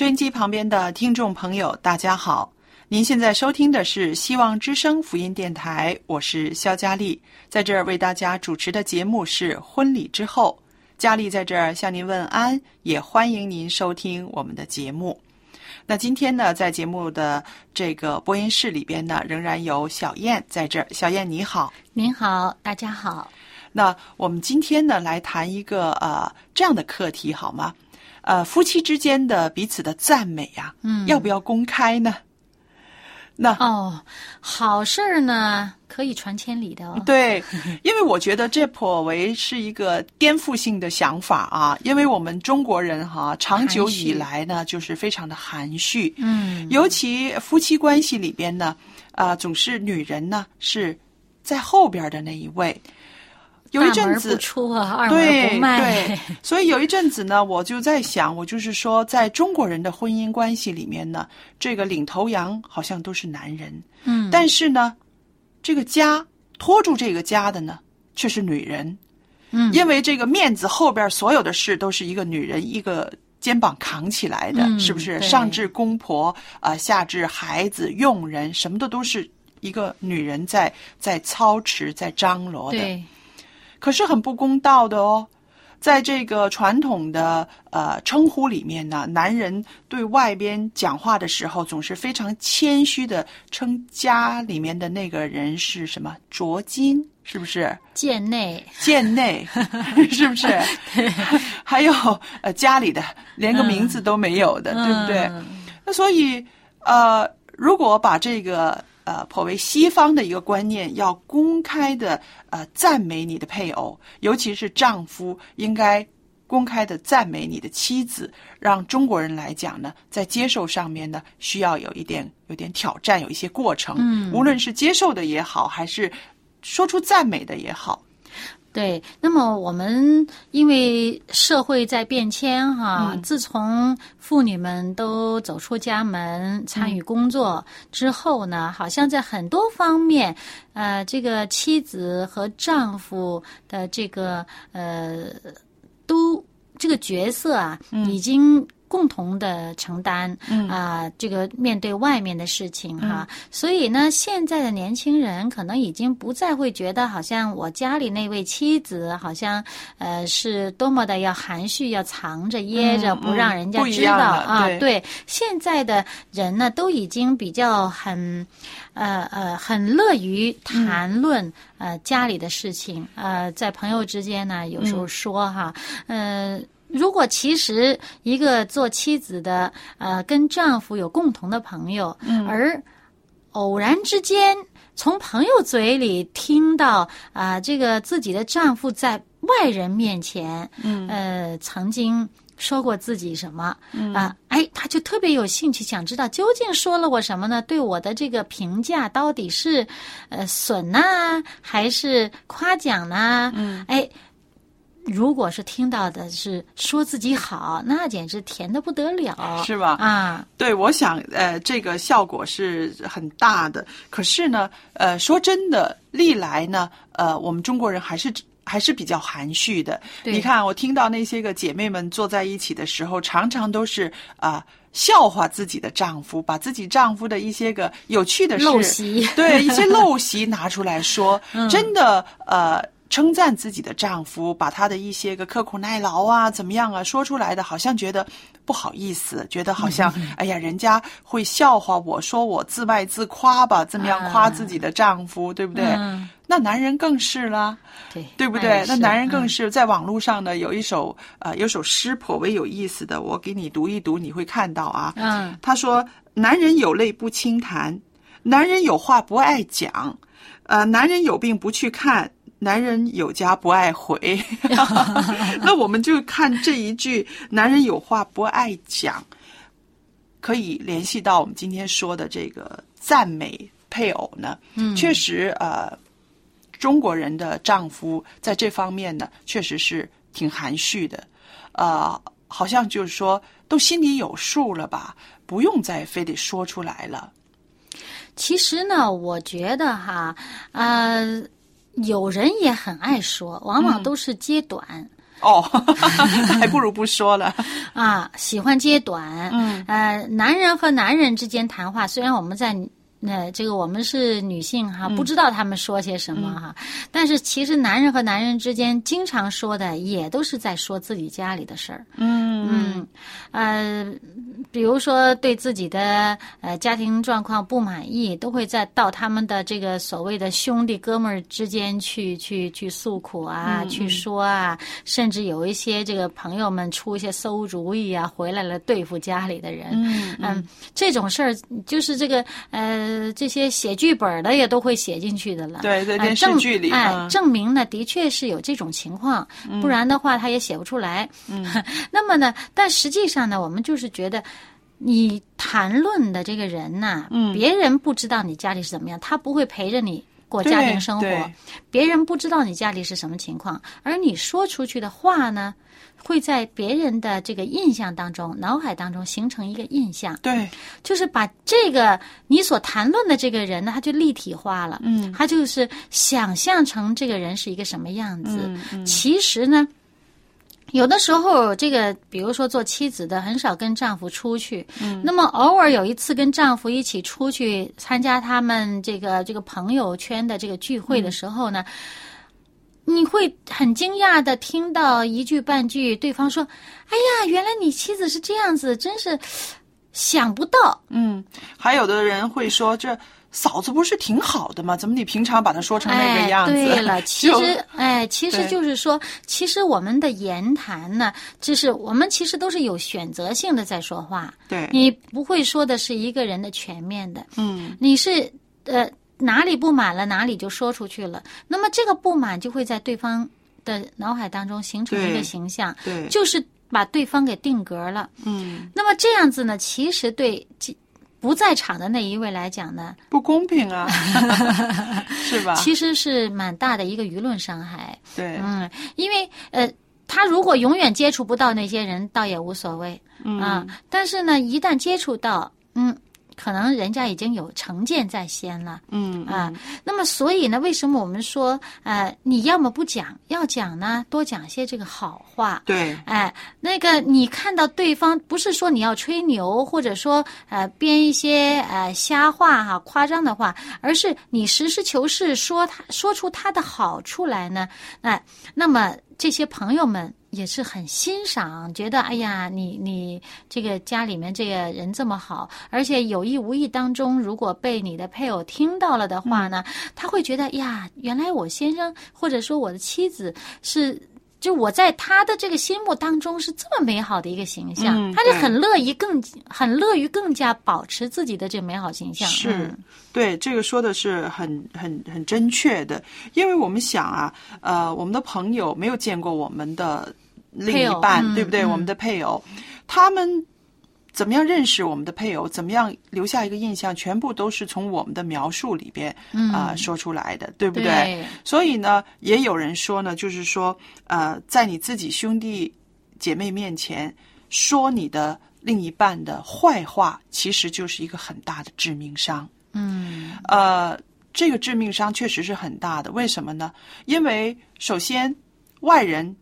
收音机旁边的听众朋友，大家好！您现在收听的是希望之声福音电台，我是肖佳丽，在这儿为大家主持的节目是《婚礼之后》。佳丽在这儿向您问安，也欢迎您收听我们的节目。那今天呢，在节目的这个播音室里边呢，仍然有小燕在这儿。小燕你好，您好，大家好。那我们今天呢，来谈一个呃这样的课题，好吗？呃，夫妻之间的彼此的赞美呀，嗯，要不要公开呢？那哦，好事儿呢，可以传千里的哦。对，因为我觉得这颇为是一个颠覆性的想法啊。因为我们中国人哈，长久以来呢，就是非常的含蓄，嗯，尤其夫妻关系里边呢，啊，总是女人呢是在后边的那一位。有一阵子，出对对，所以有一阵子呢，我就在想，我就是说，在中国人的婚姻关系里面呢，这个领头羊好像都是男人，嗯，但是呢，这个家拖住这个家的呢，却是女人，嗯，因为这个面子后边所有的事都是一个女人一个肩膀扛起来的，是不是？上至公婆啊，下至孩子、佣人，什么的都是一个女人在在操持、在张罗的。可是很不公道的哦，在这个传统的呃称呼里面呢，男人对外边讲话的时候，总是非常谦虚的称家里面的那个人是什么卓金，是不是？贱内，贱内，是不是？还有呃家里的连个名字都没有的，对不对？那所以呃，如果把这个。呃，颇为西方的一个观念，要公开的呃赞美你的配偶，尤其是丈夫应该公开的赞美你的妻子。让中国人来讲呢，在接受上面呢，需要有一点有点挑战，有一些过程。嗯，无论是接受的也好，还是说出赞美的也好。对，那么我们因为社会在变迁哈，自从妇女们都走出家门参与工作之后呢，好像在很多方面，呃，这个妻子和丈夫的这个呃，都这个角色啊，已经。共同的承担啊，这个面对外面的事情哈，所以呢，现在的年轻人可能已经不再会觉得，好像我家里那位妻子好像呃是多么的要含蓄，要藏着掖着，不让人家知道啊。对，现在的人呢，都已经比较很呃呃很乐于谈论呃家里的事情，呃，在朋友之间呢，有时候说哈，嗯。如果其实一个做妻子的，呃，跟丈夫有共同的朋友，而偶然之间从朋友嘴里听到啊，这个自己的丈夫在外人面前，呃，曾经说过自己什么，啊，哎，他就特别有兴趣，想知道究竟说了我什么呢？对我的这个评价到底是呃损呐，还是夸奖呢？哎。如果是听到的是说自己好，那简直甜的不得了，是吧？啊，对，我想呃，这个效果是很大的。可是呢，呃，说真的，历来呢，呃，我们中国人还是还是比较含蓄的。你看，我听到那些个姐妹们坐在一起的时候，常常都是啊。笑话自己的丈夫，把自己丈夫的一些个有趣的事，对一些陋习拿出来说，真的呃称赞自己的丈夫，把他的一些个刻苦耐劳啊怎么样啊说出来的，好像觉得不好意思，觉得好像哎呀人家会笑话我说我自卖自夸吧，怎么样夸自己的丈夫，对不对？那男人更是了，对对不对？那男人更是在网络上呢，有一首呃，有首诗颇为有意思的，我给你读一读，你会看到啊。嗯，他说：“男人有泪不轻弹，男人有话不爱讲，呃，男人有病不去看，男人有家不爱回。”那我们就看这一句“男人有话不爱讲”，可以联系到我们今天说的这个赞美配偶呢。嗯，确实呃。中国人的丈夫在这方面呢，确实是挺含蓄的，呃，好像就是说都心里有数了吧，不用再非得说出来了。其实呢，我觉得哈，呃，有人也很爱说，往往都是揭短。哦，还不如不说了啊，喜欢揭短。嗯，呃，男人和男人之间谈话，虽然我们在。那这个我们是女性哈，不知道他们说些什么哈，但是其实男人和男人之间经常说的也都是在说自己家里的事儿。嗯嗯，呃，比如说对自己的呃家庭状况不满意，都会在到他们的这个所谓的兄弟哥们儿之间去去去诉苦啊，去说啊，甚至有一些这个朋友们出一些馊主意啊，回来了对付家里的人。嗯嗯，这种事儿就是这个呃。呃，这些写剧本的也都会写进去的了。对，对电视剧里，哎，证明呢，的确是有这种情况，不然的话他也写不出来。嗯，那么呢，但实际上呢，我们就是觉得，你谈论的这个人呐，嗯，别人不知道你家里是怎么样，他不会陪着你过家庭生活，别人不知道你家里是什么情况，而你说出去的话呢？会在别人的这个印象当中、脑海当中形成一个印象，对，就是把这个你所谈论的这个人呢，他就立体化了，嗯，他就是想象成这个人是一个什么样子。嗯嗯，其实呢，有的时候这个，比如说做妻子的，很少跟丈夫出去，嗯，那么偶尔有一次跟丈夫一起出去参加他们这个这个朋友圈的这个聚会的时候呢。你会很惊讶的听到一句半句，对方说：“哎呀，原来你妻子是这样子，真是想不到。”嗯，还有的人会说：“这嫂子不是挺好的吗？怎么你平常把她说成那个样子？”对了，其实，哎，其实就是说，其实我们的言谈呢，就是我们其实都是有选择性的在说话。对，你不会说的是一个人的全面的。嗯，你是呃。哪里不满了，哪里就说出去了。那么这个不满就会在对方的脑海当中形成一个形象，对，就是把对方给定格了。嗯，那么这样子呢，其实对不在场的那一位来讲呢，不公平啊，是吧？其实是蛮大的一个舆论伤害。对，嗯，因为呃，他如果永远接触不到那些人，倒也无所谓啊。但是呢，一旦接触到，嗯。可能人家已经有成见在先了，嗯啊，那么所以呢，为什么我们说，呃，你要么不讲，要讲呢，多讲些这个好话，对，哎，那个你看到对方，不是说你要吹牛，或者说呃编一些呃瞎话哈，夸张的话，而是你实事求是说他说出他的好处来呢，哎，那么这些朋友们。也是很欣赏，觉得哎呀，你你这个家里面这个人这么好，而且有意无意当中，如果被你的配偶听到了的话呢，他会觉得呀，原来我先生或者说我的妻子是。就我在他的这个心目当中是这么美好的一个形象，他就很乐意更很乐于更加保持自己的这美好形象。是，对这个说的是很很很正确的，因为我们想啊，呃，我们的朋友没有见过我们的另一半，对不对？我们的配偶，他们。怎么样认识我们的配偶，怎么样留下一个印象，全部都是从我们的描述里边啊、说出来的，对不对？对所以呢，也有人说呢，就是说，呃，在你自己兄弟姐妹面前说你的另一半的坏话，其实就是一个很大的致命伤。嗯呃，这个致命伤确实是很大的。为什么呢？因为首先，外人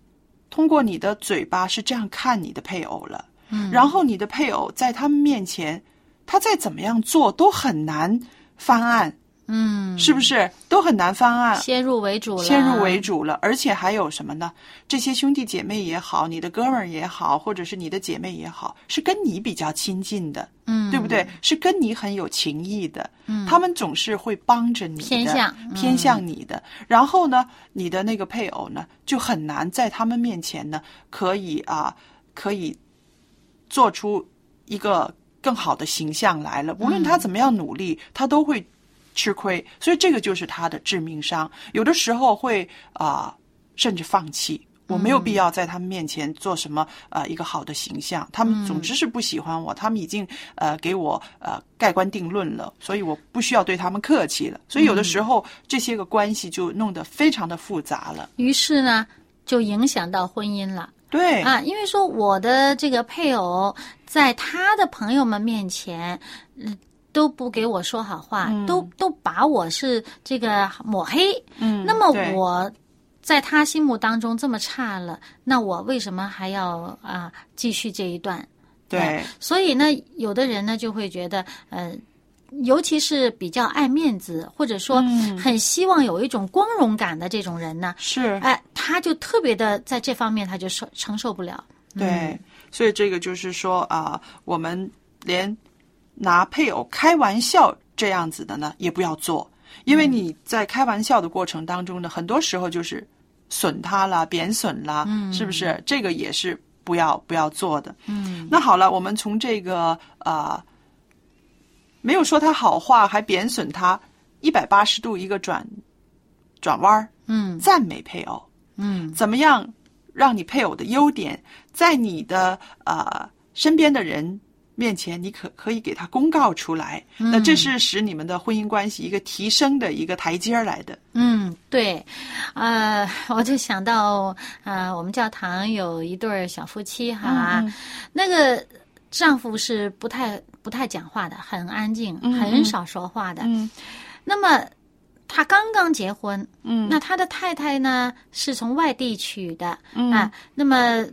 通过你的嘴巴是这样看你的配偶了，嗯，然后你的配偶在他们面前，他再怎么样做都很难翻案，嗯，是不是？都很难翻案。先入为主了，先入为主了，而且还有什么呢？这些兄弟姐妹也好，你的哥们儿也好，或者是你的姐妹也好，是跟你比较亲近的，嗯，对不对？是跟你很有情谊的，嗯，他们总是会帮着你的，偏向嗯偏向你的。然后呢，你的那个配偶呢，就很难在他们面前呢，可以啊，可以做出一个更好的形象来了。无论他怎么样努力，他都会吃亏。所以这个就是他的致命伤。有的时候会啊、甚至放弃。我没有必要在他们面前做什么呃一个好的形象，他们总之是不喜欢我，他们已经呃给我呃盖棺定论了，所以我不需要对他们客气了。所以有的时候这些个关系就弄得非常的复杂了。于是呢，就影响到婚姻了。对，啊，因为说我的这个配偶在他的朋友们面前，嗯，都不给我说好话，都都把我是这个抹黑。嗯，那么我在他心目当中这么差了，那我为什么还要啊继续这一段？对所以呢，有的人呢就会觉得，呃，尤其是比较爱面子，或者说嗯。很希望有一种光荣感的这种人呢，是，哎，他就特别的在这方面他就受承受不了。对，所以这个就是说啊、我们连拿配偶开玩笑这样子的呢，也不要做，因为你在开玩笑的过程当中呢，很多时候就是损他了、贬损啦，是不是？这个也是不要不要做的。嗯，那好了，我们从这个呃，没有说他好话，还贬损他，一百八十度一个转转弯儿，嗯赞美配偶。嗯怎么样让你配偶的优点在你的呃身边的人面前，你可可以给他公告出来？那这是使你们的婚姻关系一个提升的一个台阶儿来的。嗯，对，呃，我就想到，呃，我们教堂有一对儿小夫妻哈，嗯那个丈夫是不太不太讲话的，很安静，嗯很少说话的。嗯那么他刚刚结婚，嗯。那他的太太呢是从外地娶的、嗯。啊。那么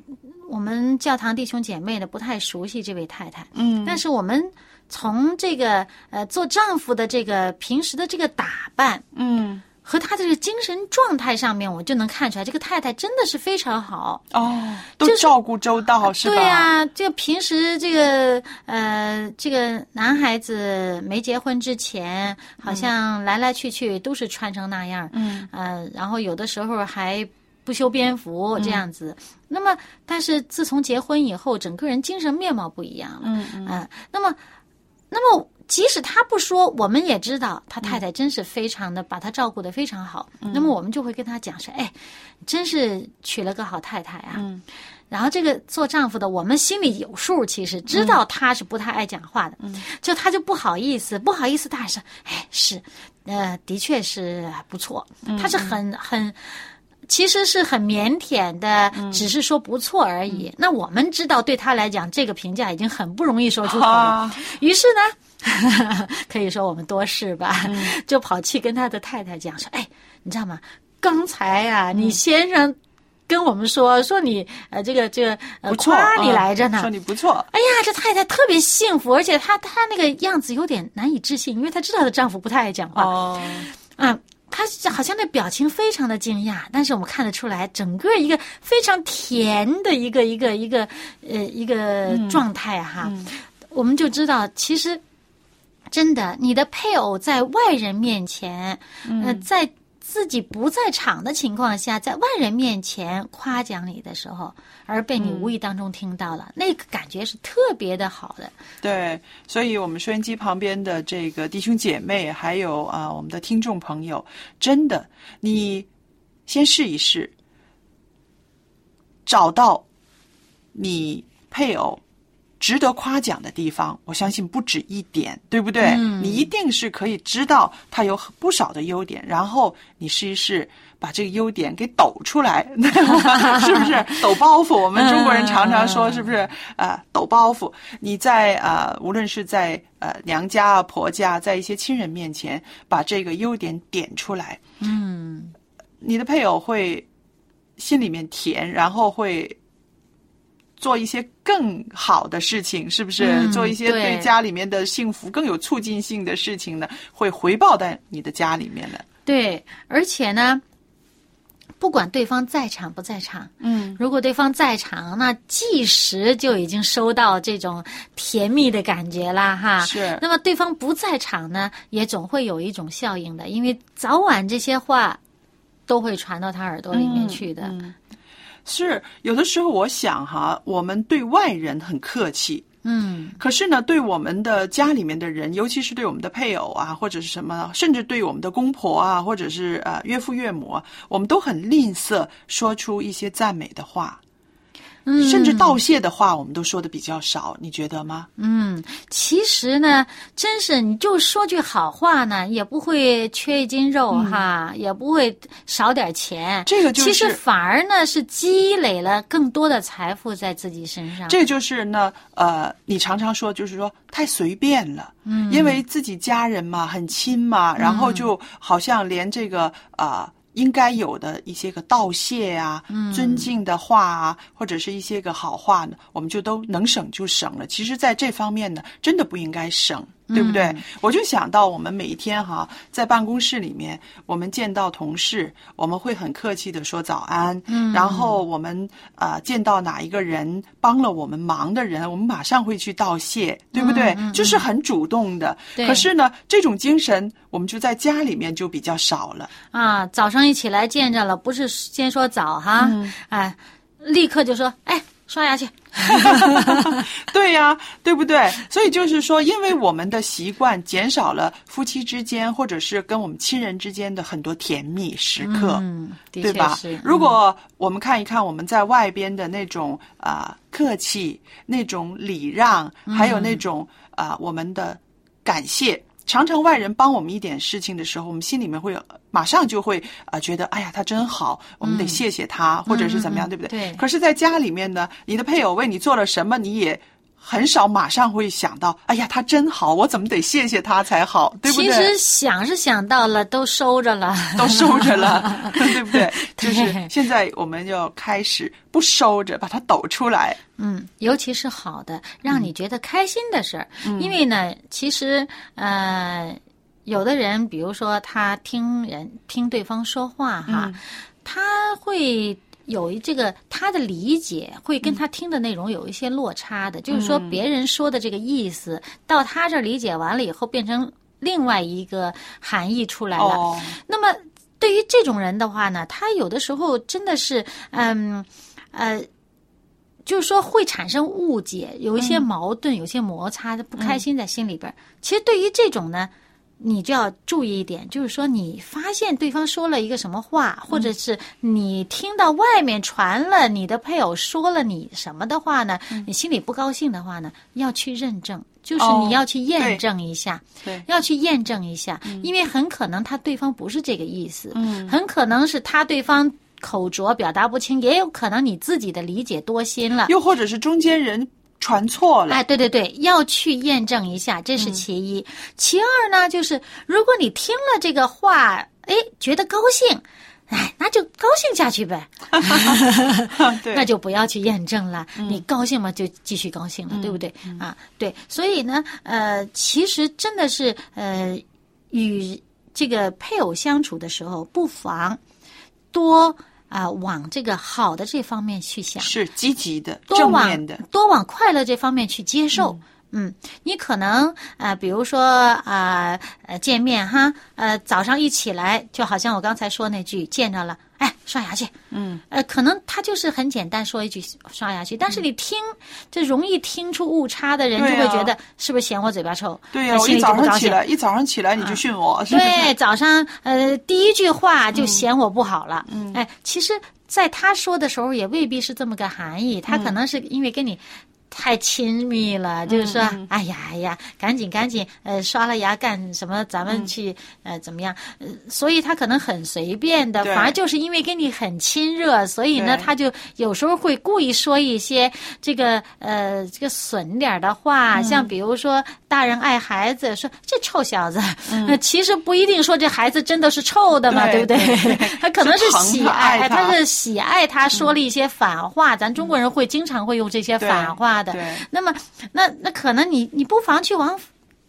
我们教堂弟兄姐妹呢不太熟悉这位太太，嗯。但是我们从这个呃做丈夫的这个平时的这个打扮嗯和他这个精神状态上面，我就能看出来，这个太太真的是非常好。哦，都就照顾周到是吧？对呀、这个平时这个呃，这个男孩子没结婚之前，好像来来去去都是穿成那样，嗯呃，然后有的时候还不修边幅这样子。那么，但是自从结婚以后，整个人精神面貌不一样了。嗯嗯啊，那么，那么即使他不说，我们也知道他太太真是非常的把他照顾的非常好。那么我们就会跟他讲说，哎，真是娶了个好太太啊。嗯然后这个做丈夫的，我们心里有数，其实知道他是不太爱讲话的，就他就不好意思，不好意思大声，哎，是，呃，的确是不错，他是很很。其实是很腼腆的，只是说不错而已。那我们知道，对他来讲，这个评价已经很不容易说出口了。啊于是呢，可以说我们多事吧，就跑去跟他的太太讲说：“哎，你知道吗？刚才呀、你先生跟我们说说你呃这个这个呃不错，夸你啊来着呢。说你不错。哎呀，这太太特别幸福，而且她她那个样子有点难以置信，因为她知道她的丈夫不太爱讲话。哦，啊，她好像那表情非常的惊讶，但是我们看得出来，整个一个非常甜的一个一个一个呃一个状态哈，我们就知道其实真的，你的配偶在外人面前，呃，在自己不在场的情况下，在外人面前夸奖你的时候，而被你无意当中听到了，那个感觉是特别的好的。对，所以我们收音机旁边的这个弟兄姐妹，还有啊我们的听众朋友，真的，你先试一试，找到你配偶值得夸奖的地方，我相信不止一点，对不对？你一定是可以知道他有不少的优点，然后你试一试把这个优点给抖出来，是不是？抖包袱，我们中国人常常说，是不是？呃，抖包袱，你在呃，无论是在呃娘家啊、婆家，在一些亲人面前，把这个优点点出来，嗯，你的配偶会心里面甜，然后会。做一些更好的事情，是不是？做一些对家里面的幸福更有促进性的事情呢？会回报在你的家里面的。对，而且呢，不管对方在场不在场，嗯，如果对方在场，那即时就已经收到这种甜蜜的感觉了，哈。是。那么对方不在场呢，也总会有一种效应的，因为早晚这些话都会传到他耳朵里面去的。是有的时候，我想哈，我们对外人很客气，嗯，可是呢，对我们的家里面的人，尤其是对我们的配偶啊，或者是什么，甚至对我们的公婆啊，或者是呃岳父岳母，我们都很吝啬说出一些赞美的话。甚至道谢的话，我们都说的比较少，你觉得吗？嗯，其实呢，真是你就说句好话呢，也不会缺一斤肉哈，也不会少点钱。这个就是其实反而呢是积累了更多的财富在自己身上。这就是呢，呃，你常常说就是说太随便了，嗯，因为自己家人嘛，很亲嘛，然后就好像连这个啊。应该有的一些个道谢啊，尊敬的话啊，或者是一些个好话呢，我们就都能省就省了。其实，在这方面呢，真的不应该省。对不对？我就想到我们每一天哈，在办公室里面，我们见到同事，我们会很客气的说早安。嗯，然后我们啊见到哪一个人帮了我们忙的人，我们马上会去道谢，对不对？就是很主动的。可是呢，这种精神我们就在家里面就比较少了。啊，早上一起来见着了，不是先说早哈，哎，立刻就说哎。刷牙去，对呀，对不对？所以就是说，因为我们的习惯减少了夫妻之间，或者是跟我们亲人之间的很多甜蜜时刻，嗯对吧？如果我们看一看我们在外边的那种啊客气、那种礼让，还有那种啊我们的感谢。常常外人帮我们一点事情的时候，我们心里面会马上就会啊觉得，哎呀，他真好，我们得谢谢他，或者是怎么样，对不对？对。可是，在家里面呢，你的配偶为你做了什么，你也很少马上会想到，哎呀，他真好，我怎么得谢谢他才好，对不对？其实想是想到了，都收着了，都收着了，对不对？就是现在我们要开始不收着，把它抖出来。嗯，尤其是好的，让你觉得开心的事儿。因为呢，其实呃，有的人，比如说他听人听对方说话哈，他会有一这个他的理解会跟他听的内容有一些落差的，就是说别人说的这个意思到他这儿理解完了以后，变成另外一个含义出来了。那么对于这种人的话呢，他有的时候真的是嗯呃。就是说会产生误解，有一些矛盾，有些摩擦的不开心在心里边。其实对于这种呢，你就要注意一点，就是说你发现对方说了一个什么话，或者是你听到外面传了你的配偶说了你什么的话呢，你心里不高兴的话呢，要去认证，就是你要去验证一下，对，要去验证一下，因为很可能他对方不是这个意思，嗯，很可能是他对方。口拙表达不清，也有可能你自己的理解多心了，又或者是中间人传错了。哎，对对对，要去验证一下，这是其一。其二呢，就是如果你听了这个话，哎，觉得高兴，哎，那就高兴下去呗。那就不要去验证了。你高兴嘛，就继续高兴了，对不对？啊，对。所以呢，呃，其实真的是，呃，与这个配偶相处的时候，不妨多。啊，往这个好的这方面去想，是积极的、正面的，多往快乐这方面去接受。嗯，你可能啊，比如说啊，呃，见面哈，呃，早上一起来，就好像我刚才说那句，见着了，哎，刷牙去。嗯，呃，可能他就是很简单说一句刷牙去，但是你听，这容易听出误差的人就会觉得是不是嫌我嘴巴臭？对呀，我一早上起来，一早上起来你就训我，对，早上呃第一句话就嫌我不好了。嗯，哎，其实在他说的时候也未必是这么个含义，他可能是因为跟你。太亲密了，就是说，哎呀哎呀，赶紧赶紧，呃，刷了牙干什么？咱们去呃怎么样？呃，所以他可能很随便的，反而就是因为跟你很亲热，所以呢，他就有时候会故意说一些这个呃这个损点的话，像比如说大人爱孩子，说这臭小子，那 其实不一定说这孩子真的是臭的嘛，对不对？他可能是喜爱，他。是喜爱他说了一些反话，咱中国人会经常会用这些反话的。那么，那那可能你你不妨去往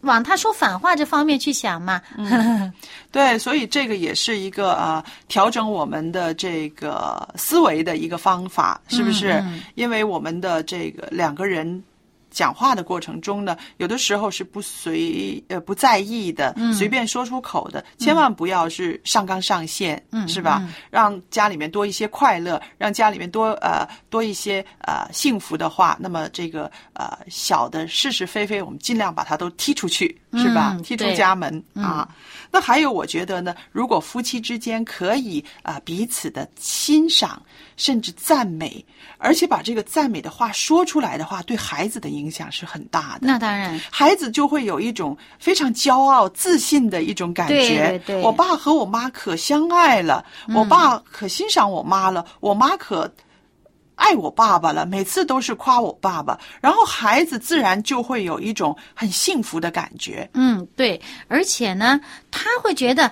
往他说反话这方面去想嘛。对，所以这个也是一个啊，调整我们的这个思维的一个方法，是不是？因为我们的这个两个人。讲话的过程中呢，有的时候是不随呃不在意的，随便说出口的，千万不要是上纲上线，是吧？让家里面多一些快乐，让家里面多呃多一些呃幸福的话，那么这个呃小的是是非非，我们尽量把它都踢出去，是吧？踢出家门啊。那还有，我觉得呢，如果夫妻之间可以啊彼此的欣赏，甚至赞美，而且把这个赞美的话说出来的话，对孩子的影响是很大的。那当然，孩子就会有一种非常骄傲、自信的一种感觉。我爸和我妈可相爱了，我爸可欣赏我妈了，我妈可。爱我爸爸了，每次都是夸我爸爸，然后孩子自然就会有一种很幸福的感觉。嗯，对，而且呢，他会觉得，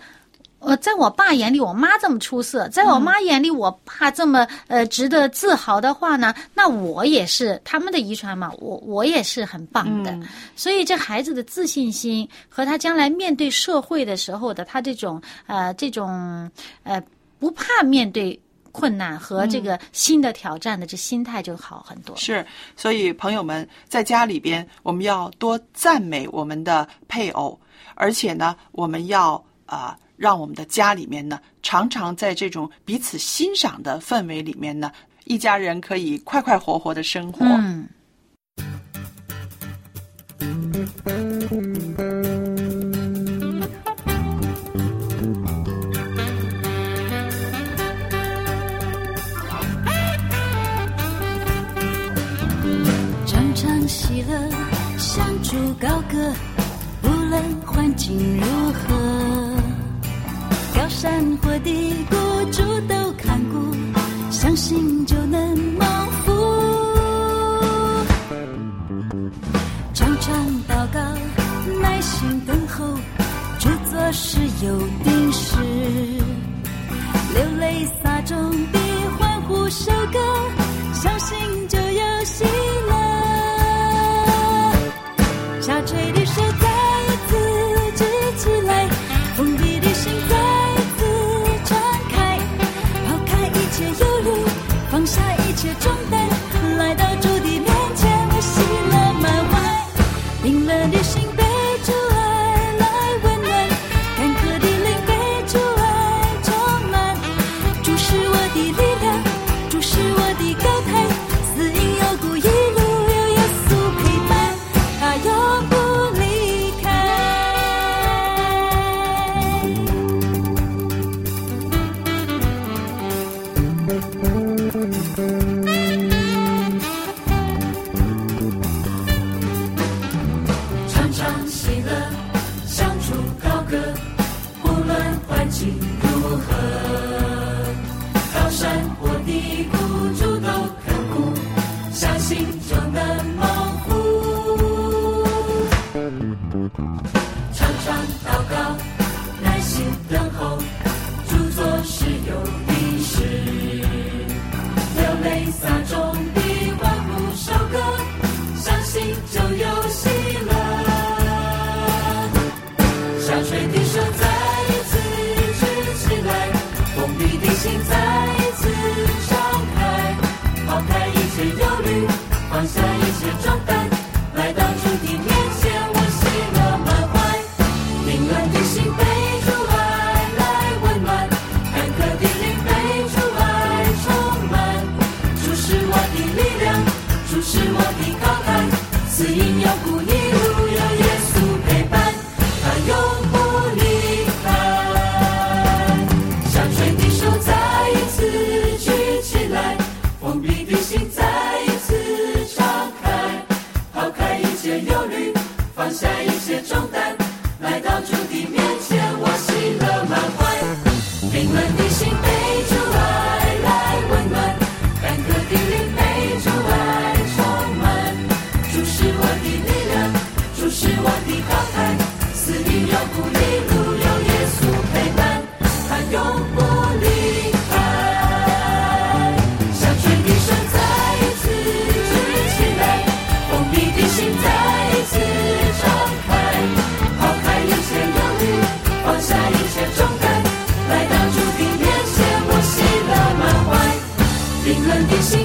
呃，在我爸眼里，我妈这么出色，在我妈眼里，我爸这么呃值得自豪的话呢，那我也是他们的遗传嘛，我我也是很棒的。所以，这孩子的自信心和他将来面对社会的时候的他这种呃这种呃不怕面对。困难和这个新的挑战的这心态就好很多。是，所以朋友们在家里边，我们要多赞美我们的配偶，而且呢，我们要啊，让我们的家里面呢，常常在这种彼此欣赏的氛围里面呢，一家人可以快快活活的生活。嗯。喜乐，相助高歌，无论环境如何，高山或低谷，主都看过，相信就能冰冷的心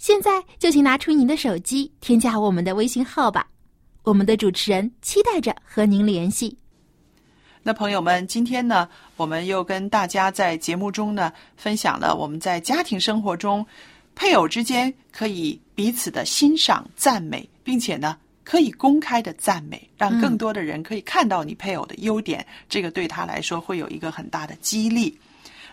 现在就请拿出您的手机，添加我们的微信号吧。我们的主持人期待着和您联系。那朋友们，今天呢，我们又跟大家在节目中呢分享了我们在家庭生活中，配偶之间可以彼此的欣赏、赞美，并且呢可以公开的赞美，让更多的人可以看到你配偶的优点，这个对他来说会有一个很大的激励。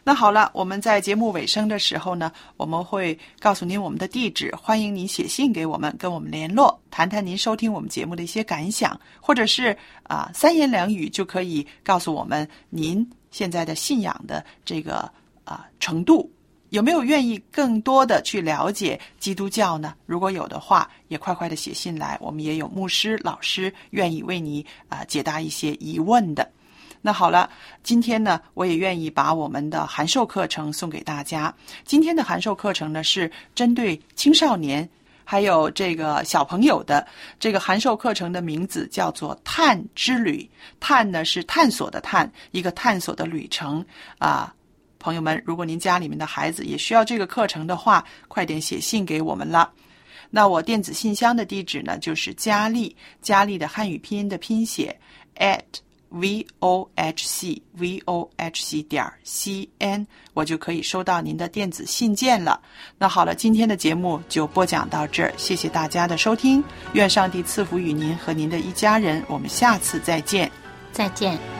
那好了，我们在节目尾声的时候呢，我们会告诉您我们的地址，欢迎您写信给我们，跟我们联络，谈谈您收听我们节目的一些感想，或者是啊、三言两语就可以告诉我们您现在的信仰的这个啊、程度。有没有愿意更多的去了解基督教呢？如果有的话，也快快的写信来，我们也有牧师、老师愿意为你啊、解答一些疑问的。那好了，今天呢，我也愿意把我们的函授课程送给大家。今天的函授课程呢，是针对青少年还有这个小朋友的。这个函授课程的名字叫做“探之旅”，探呢是探索的探，一个探索的旅程啊。朋友们，如果您家里面的孩子也需要这个课程的话，快点写信给我们了。那我电子信箱的地址呢，就是佳丽，佳丽的汉语拼音的拼写 at v o h c v o h c 点 c n，我就可以收到您的电子信件了。那好了，今天的节目就播讲到这儿，谢谢大家的收听，愿上帝赐福与您和您的一家人，我们下次再见。再见。